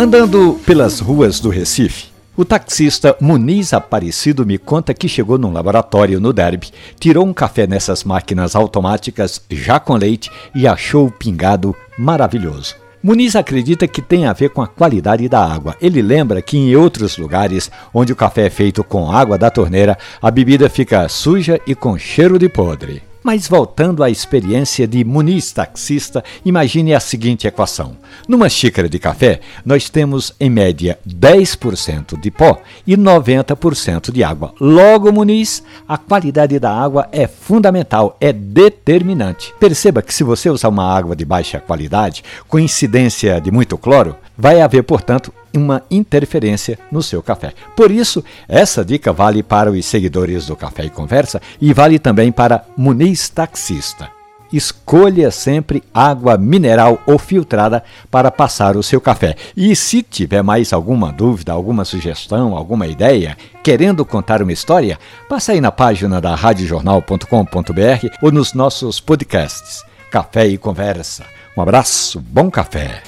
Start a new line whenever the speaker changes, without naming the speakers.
Andando pelas ruas do Recife, o taxista Muniz Aparecido me conta que chegou num laboratório no Derby, tirou um café nessas máquinas automáticas já com leite e achou o pingado maravilhoso. Muniz acredita que tem a ver com a qualidade da água. Ele lembra que em outros lugares, onde o café é feito com água da torneira, a bebida fica suja e com cheiro de podre. Mas voltando à experiência de Muniz taxista, imagine a seguinte equação. Numa xícara de café, nós temos em média 10% de pó e 90% de água. Logo, Muniz, a qualidade da água é fundamental, é determinante. Perceba que se você usar uma água de baixa qualidade, com incidência de muito cloro, vai haver, portanto, uma interferência no seu café. Por isso, essa dica vale para os seguidores do Café e Conversa e vale também para Muniz Taxista. Escolha sempre água mineral ou filtrada para passar o seu café. E se tiver mais alguma dúvida, alguma sugestão, alguma ideia, querendo contar uma história, passe aí na página da radiojornal.com.br ou nos nossos podcasts. Café e Conversa. Um abraço, bom café.